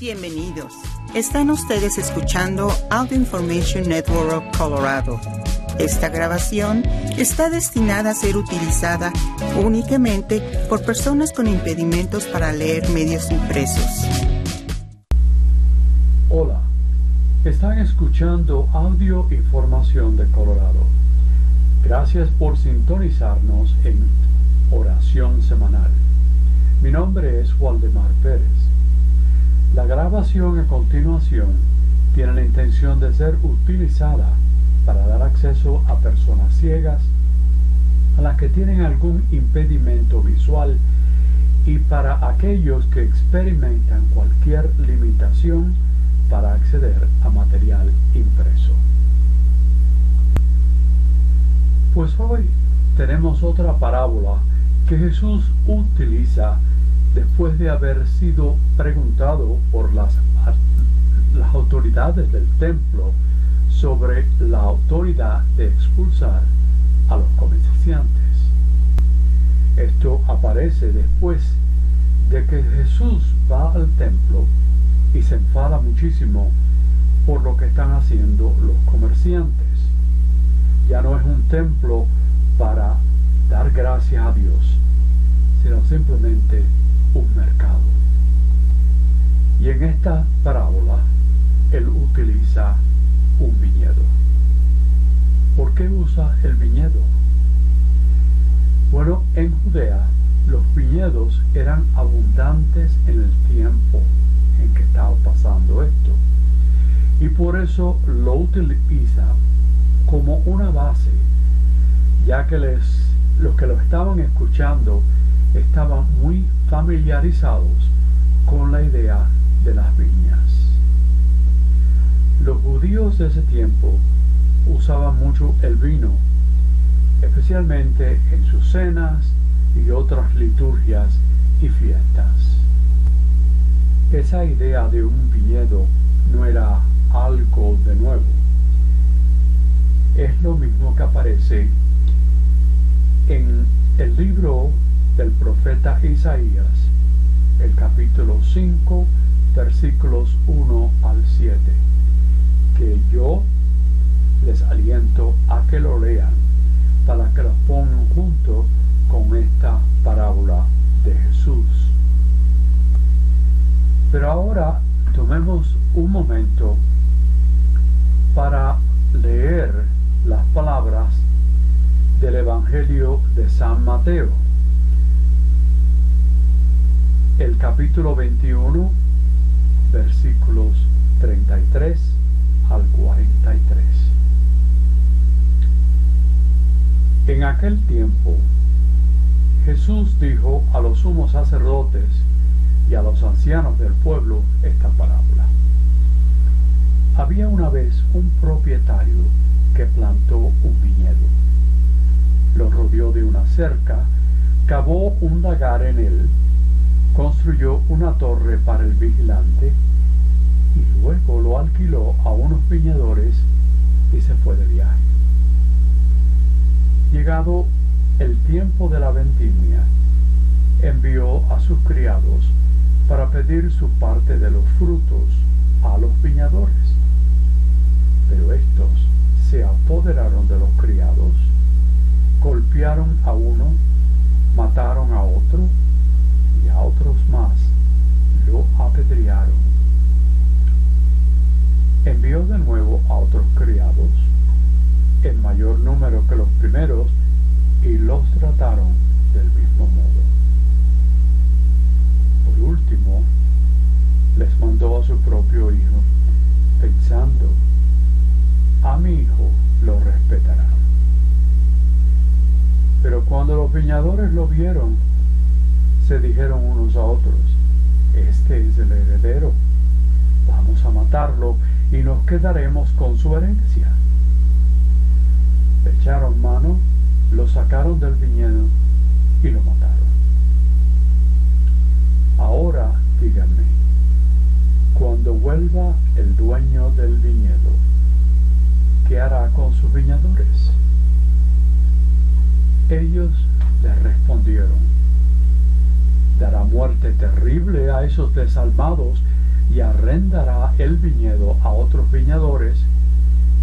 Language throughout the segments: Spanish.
Bienvenidos. Están ustedes escuchando Audio Information Network of Colorado. Esta grabación está destinada a ser utilizada únicamente por personas con impedimentos para leer medios impresos. Hola, están escuchando Audio Información de Colorado. Gracias por sintonizarnos en Oración Semanal. Mi nombre es Waldemar Pérez. La grabación a continuación tiene la intención de ser utilizada para dar acceso a personas ciegas, a las que tienen algún impedimento visual y para aquellos que experimentan cualquier limitación para acceder a material impreso. Pues hoy tenemos otra parábola que Jesús utiliza después de haber sido preguntado por las, las autoridades del templo sobre la autoridad de expulsar a los comerciantes. Esto aparece después de que Jesús va al templo y se enfada muchísimo por lo que están haciendo los comerciantes. Ya no es un templo para dar gracias a Dios, sino simplemente un mercado. Y en esta parábola él utiliza un viñedo. ¿Por qué usa el viñedo? Bueno, en Judea los viñedos eran abundantes en el tiempo en que estaba pasando esto. Y por eso lo utiliza como una base, ya que les, los que lo estaban escuchando estaban muy familiarizados con la idea de las viñas. Los judíos de ese tiempo usaban mucho el vino, especialmente en sus cenas y otras liturgias y fiestas. Esa idea de un viñedo no era algo de nuevo. Es lo mismo que aparece en el libro del profeta Isaías, el capítulo 5, versículos 1 al 7, que yo les aliento a que lo lean para que lo pongan junto con esta parábola de Jesús. Pero ahora tomemos un momento para leer las palabras del Evangelio de San Mateo el capítulo 21, versículos 33 al 43. En aquel tiempo, Jesús dijo a los sumos sacerdotes y a los ancianos del pueblo esta parábola. Había una vez un propietario que plantó un viñedo. Lo rodeó de una cerca, cavó un lagar en él construyó una torre para el vigilante y luego lo alquiló a unos viñadores y se fue de viaje. Llegado el tiempo de la vendimia, envió a sus criados para pedir su parte de los frutos a los viñadores. Pero estos se apoderaron de los criados, golpearon a uno, mataron a otro a otros más lo apedrearon. Envió de nuevo a otros criados, en mayor número que los primeros, y los trataron del mismo modo. Por último, les mandó a su propio hijo, pensando, a mi hijo lo respetarán. Pero cuando los viñadores lo vieron, se dijeron unos a otros, este es el heredero, vamos a matarlo y nos quedaremos con su herencia. Echaron mano, lo sacaron del viñedo y lo mataron. Ahora díganme, cuando vuelva el dueño del viñedo, ¿qué hará con sus viñadores? Ellos le respondieron, dará muerte terrible a esos desalmados y, arrendará el viñedo a otros viñadores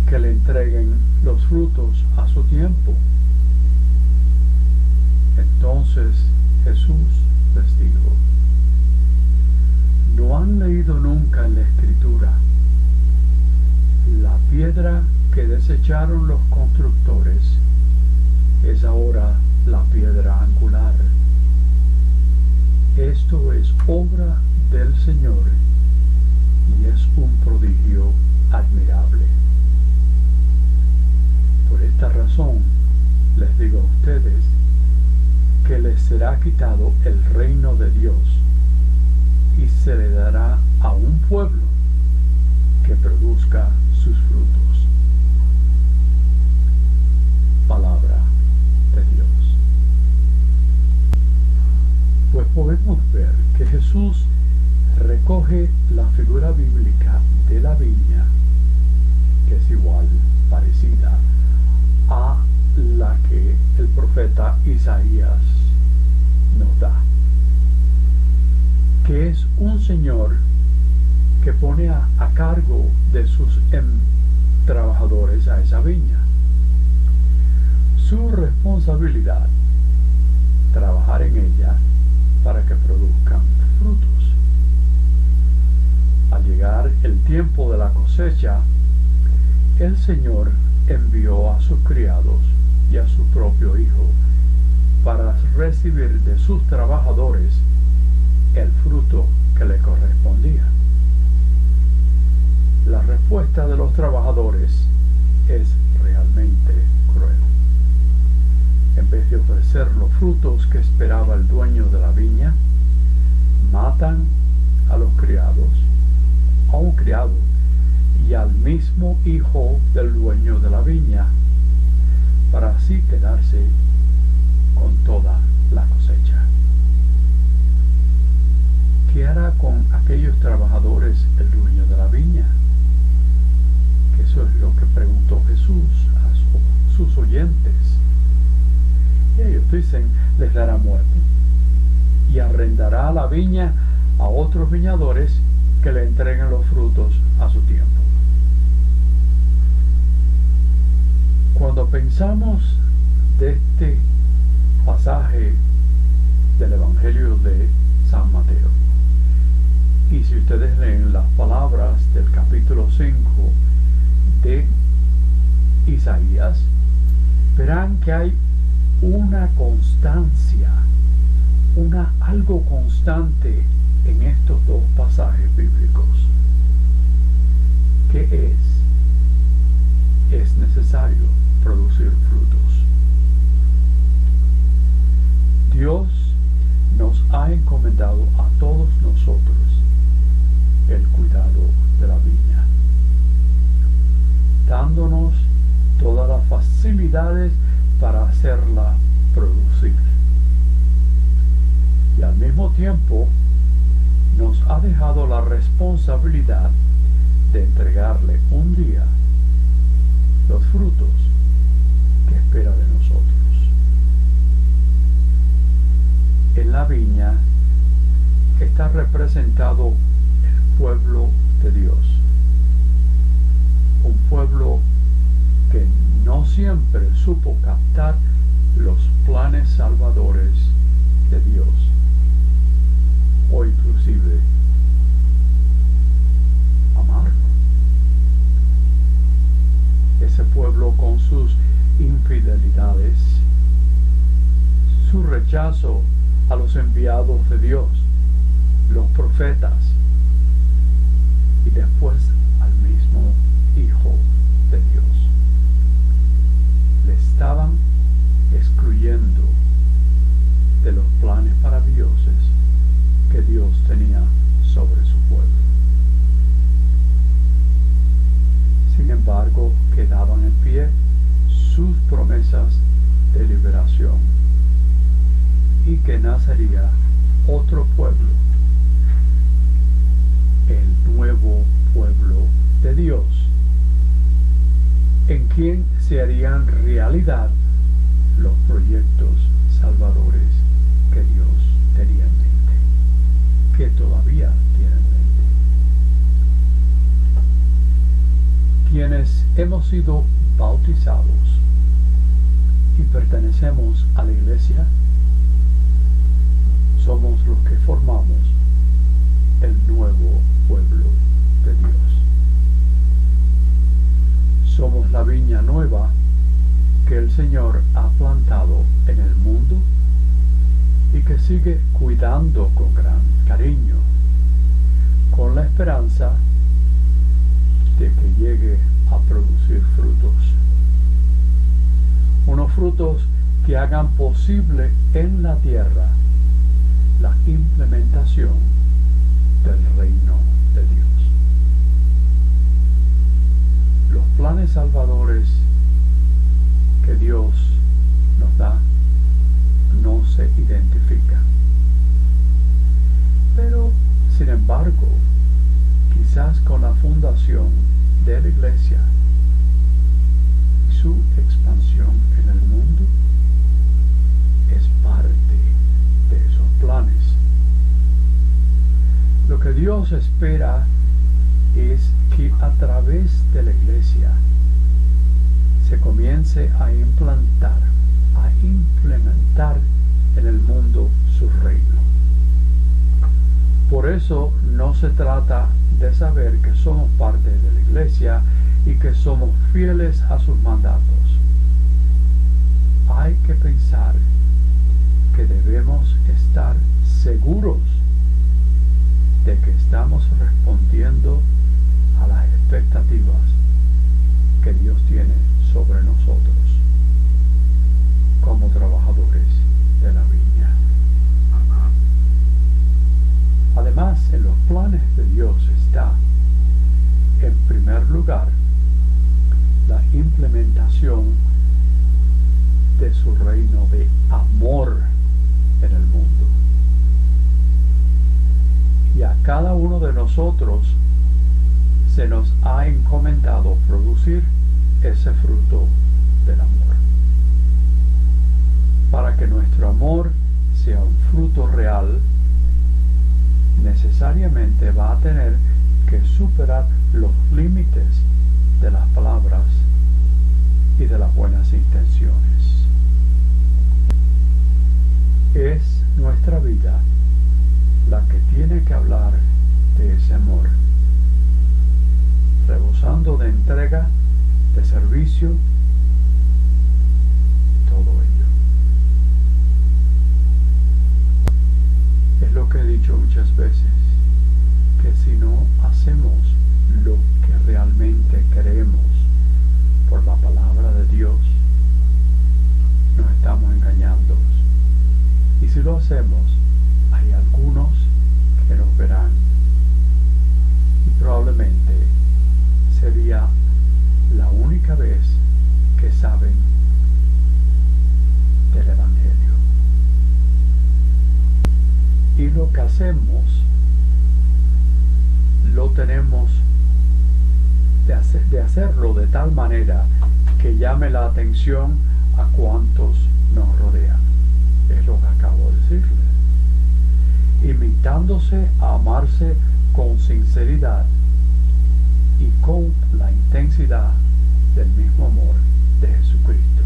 que le entreguen los frutos a su tiempo. Entonces Jesús les dijo, ¿no han leído nunca en la escritura la piedra que desecharon los constructores es ahora la piedra angular? Esto es obra del Señor y es un prodigio admirable. Por esta razón les digo a ustedes que les será quitado el reino de Dios y se le dará a un pueblo que produzca sus frutos. Palabra de Dios. Pues podemos ver que Jesús recoge la figura bíblica de la viña, que es igual, parecida a la que el profeta Isaías nos da, que es un señor que pone a, cargo de sus em, trabajadores a esa viña. Su responsabilidad, trabajar en ella para que produzcan frutos. Al llegar el tiempo de la cosecha, el Señor envió a sus criados y a su propio hijo para recibir de sus trabajadores el fruto que le correspondía. La respuesta de los trabajadores los frutos que esperaba el dueño de la viña, matan a los criados, a un criado y al mismo hijo del dueño de la viña, para así quedarse con toda la cosecha. ¿Qué hará con aquellos trabajadores el dueño de la viña? Eso es lo que preguntó Jesús a sus oyentes. Ellos dicen, les dará muerte y arrendará la viña a otros viñadores que le entreguen los frutos a su tiempo. Cuando pensamos de este pasaje del Evangelio de San Mateo, y si ustedes leen las palabras del capítulo 5 de Isaías, verán que hay una constancia, una algo constante en estos dos pasajes bíblicos. ¿Qué es? Es necesario producir frutos. Dios nos ha encomendado a todos nosotros el cuidado de la viña, dándonos todas las facilidades para hacerla producir. Y al mismo tiempo nos ha dejado la responsabilidad de entregarle un día los frutos que espera de nosotros. En la viña está representado el pueblo de Dios, un pueblo que no siempre supo captar los planes salvadores de Dios o inclusive amarlo. Ese pueblo con sus infidelidades, su a los enviados de Dios, los profetas, y después al mismo Hijo de Dios. Le estaban excluyendo de los planes maravillosos que Dios tenía sobre su pueblo. Sin embargo, quedaban en pie sus promesas de liberación y que nacería otro pueblo, el nuevo pueblo de Dios, en quien se harían realidad los proyectos salvadores que Dios tenía en mente, que todavía tiene en mente. Quienes hemos sido bautizados y pertenecemos a la iglesia, somos los que formamos el nuevo pueblo de Dios. Somos la viña nueva que el Señor ha plantado en el mundo y que sigue cuidando con gran cariño, con la esperanza de que llegue a producir frutos. Unos frutos que hagan posible en la tierra la implementación del reino de Dios. Los planes salvadores que Dios nos da no se identifican. Pero, sin embargo, quizás con la fundación de la iglesia y su expansión en el mundo, es parte de esos planes. Lo que Dios espera es que a través de la iglesia se comience a implantar, a implementar en el mundo su reino. Por eso no se trata de saber que somos parte de la iglesia y que somos fieles a sus mandatos. Hay que pensar que debemos estar seguros de que estamos respondiendo a las expectativas que Dios tiene sobre nosotros como trabajadores de la viña. Además, en los planes de Dios está, en primer lugar, la implementación de su reino de amor en el mundo. Y a cada uno de nosotros se nos ha encomendado producir ese fruto del amor. Para que nuestro amor sea un fruto real, necesariamente va a tener que superar los límites de las palabras y de las buenas intenciones. Es nuestra vida la que tiene que hablar de ese amor, rebosando de entrega, de servicio, todo ello. Es lo que he dicho muchas veces, que si no hacemos lo que realmente queremos por la palabra de Dios, nos estamos engañando. Si lo hacemos, hay algunos que nos verán y probablemente sería la única vez que saben del Evangelio. Y lo que hacemos lo tenemos de, de hacerlo de tal manera que llame la atención a cuantos nos rodean. Es lo que acabo de decirles. Invitándose a amarse con sinceridad y con la intensidad del mismo amor de Jesucristo.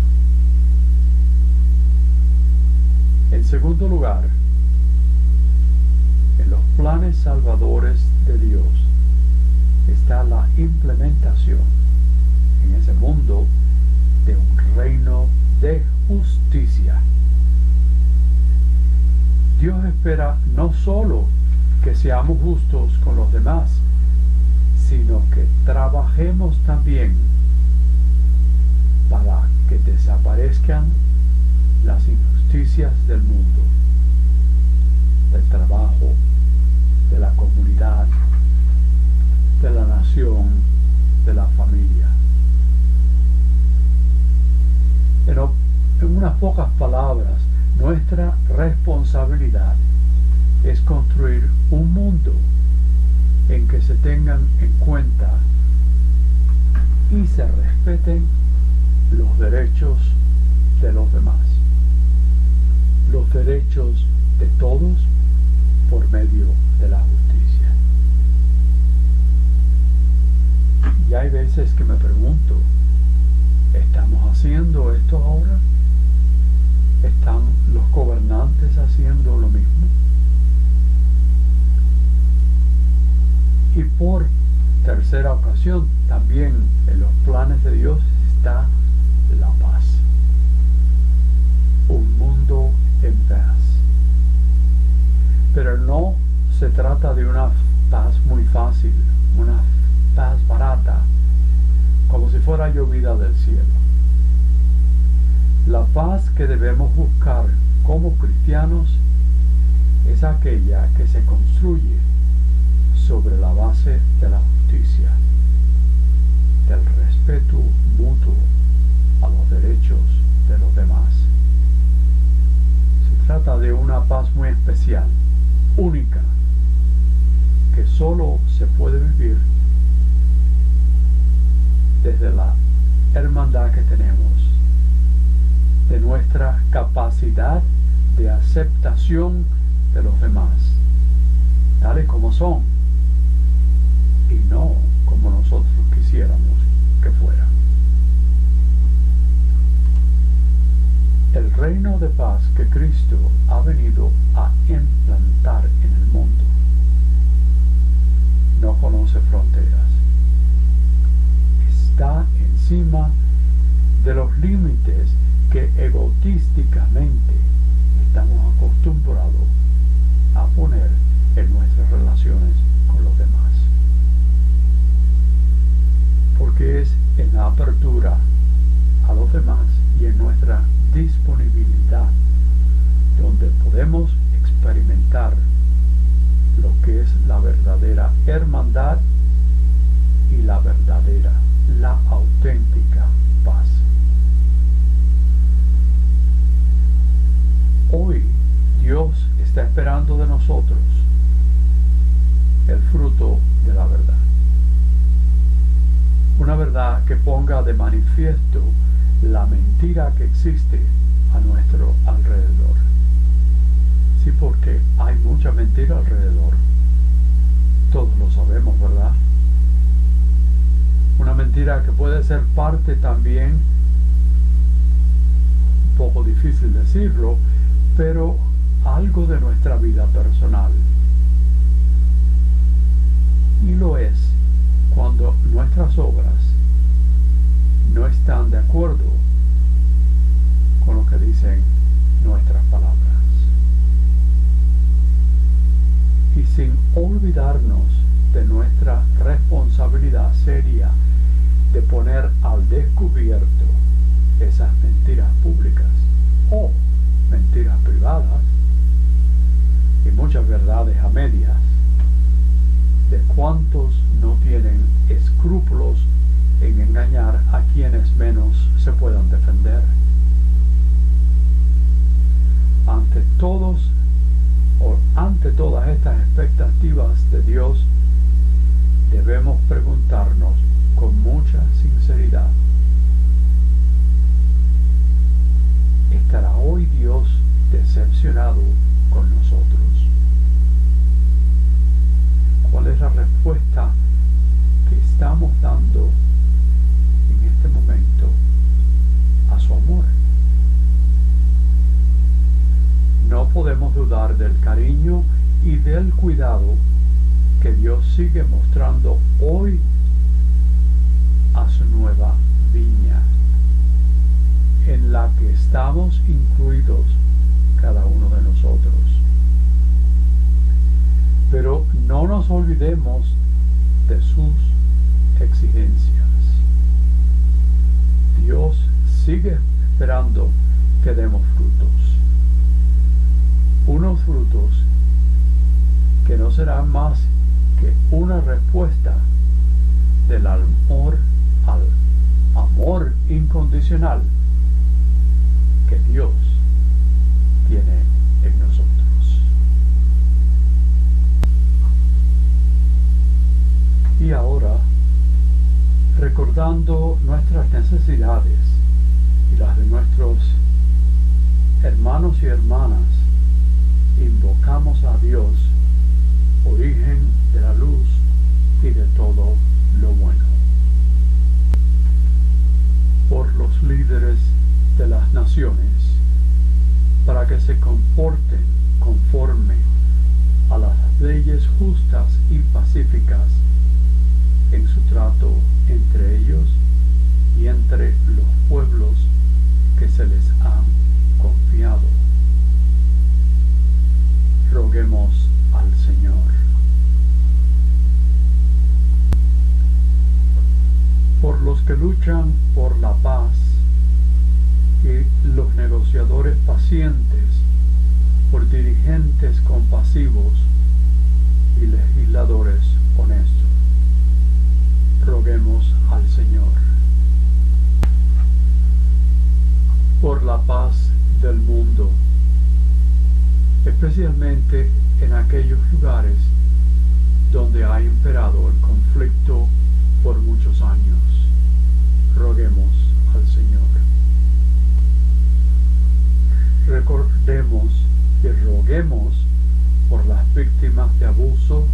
En segundo lugar, en los planes salvadores de Dios está la implementación en ese mundo de un reino de justicia. Dios espera no solo que seamos justos con los demás, sino que trabajemos también para que desaparezcan las injusticias del mundo, del trabajo, de la comunidad, de la nación, de la familia. Pero en unas pocas palabras, nuestra responsabilidad es construir un mundo en que se tengan en cuenta y se respeten los derechos de los demás, los derechos de todos por medio de la justicia. Y hay veces que me pregunto, ¿estamos haciendo esto ahora? ¿Están los gobernantes haciendo lo mismo? Y por tercera ocasión, también en los planes de Dios está la paz. Un mundo en paz. Pero no se trata de una paz muy fácil, una paz barata, como si fuera llovida del cielo. La paz que debemos buscar como cristianos es aquella que se construye sobre la base de la justicia, del respeto mutuo a los derechos de los demás. Se trata de una paz muy especial, única, que solo se puede vivir desde la hermandad que tenemos, de nuestra capacidad de aceptación de los demás, tales como son, y no como nosotros quisiéramos que fuera. El reino de paz que Cristo ha venido a implantar en el mundo no conoce fronteras. Está encima de los límites que egotísticamente estamos acostumbrados a poner en nuestras relaciones con los demás. Porque es en la apertura a los demás y en nuestra disponibilidad donde podemos experimentar lo que es la verdadera hermandad y la verdadera, la auténtica paz. Hoy Dios está esperando de nosotros el fruto de la verdad. Una verdad que ponga de manifiesto la mentira que existe a nuestro alrededor. Sí, porque hay mucha mentira alrededor. Todos lo sabemos, ¿verdad? Una mentira que puede ser parte también, un poco difícil decirlo, pero algo de nuestra vida personal. Y lo es cuando nuestras obras no están de acuerdo con lo que dicen nuestras palabras. Y sin olvidarnos de nuestra responsabilidad seria de poner al descubierto esas mentiras públicas o mentiras privadas y muchas verdades a medias de cuántos no tienen escrúpulos en engañar a quienes menos se puedan defender. Ante todos o ante todas estas expectativas de Dios, debemos preguntarnos con mucha sinceridad, ¿estará hoy Dios decepcionado con nosotros? ¿Cuál es la respuesta que estamos dando en este momento a su amor? No podemos dudar del cariño y del cuidado que Dios sigue mostrando hoy a su nueva viña, en la que estamos incluidos cada uno de nosotros. Pero no nos olvidemos de sus exigencias. Dios sigue esperando que demos frutos. Unos frutos que no serán más que una respuesta del amor al amor incondicional que Dios tiene en nosotros. Y ahora, recordando nuestras necesidades y las de nuestros hermanos y hermanas, invocamos a Dios, origen de la luz y de todo lo bueno. líderes de las naciones para que se comporten conforme a las leyes justas y pacíficas en su trato entre ellos y entre los pueblos que se les han confiado. Roguemos al Señor. Por los que luchan por la paz y los negociadores pacientes, por dirigentes compasivos y legisladores honestos. Roguemos al Señor. Por la paz del mundo, especialmente en aquellos lugares donde ha imperado el conflicto por muchos años. Roguemos al Señor. Recordemos y roguemos por las víctimas de abuso,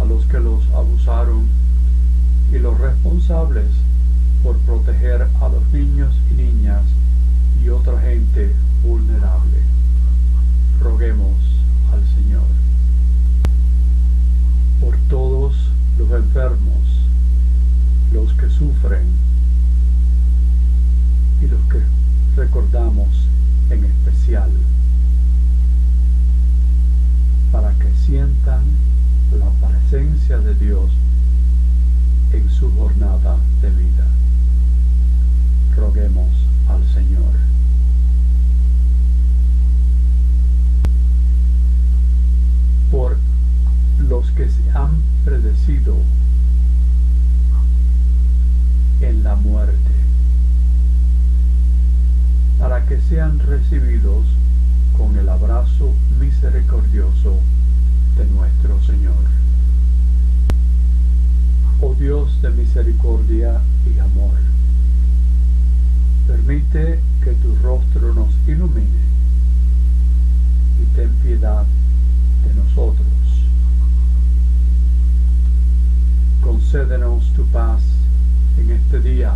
a los que los abusaron y los responsables por proteger a los niños y niñas y otra gente vulnerable. Roguemos al Señor. Por todos los enfermos, los que sufren y los que recordamos en especial, para que sientan la presencia de Dios en su jornada de vida. Roguemos al Señor. Por los que se han predecido en la muerte, para que sean con el abrazo misericordioso de nuestro Señor. Oh Dios de misericordia y amor, permite que tu rostro nos ilumine y ten piedad de nosotros. Concédenos tu paz en este día.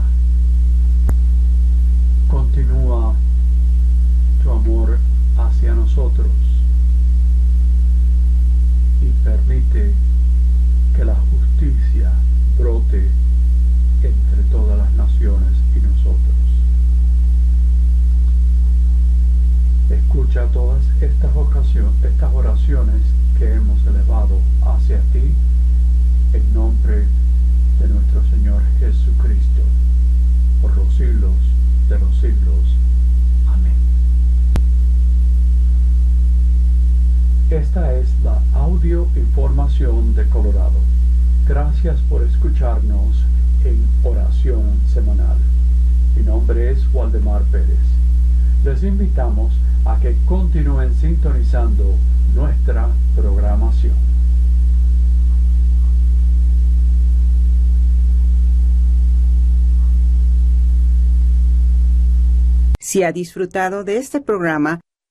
Continúa amor hacia nosotros y permite que la justicia brote entre todas las naciones y nosotros. Escucha todas estas, estas oraciones que hemos elevado hacia ti en nombre de nuestro Señor Jesucristo, por los siglos de los siglos. Esta es la audio información de Colorado. Gracias por escucharnos en oración semanal. Mi nombre es Waldemar Pérez. Les invitamos a que continúen sintonizando nuestra programación. Si ha disfrutado de este programa,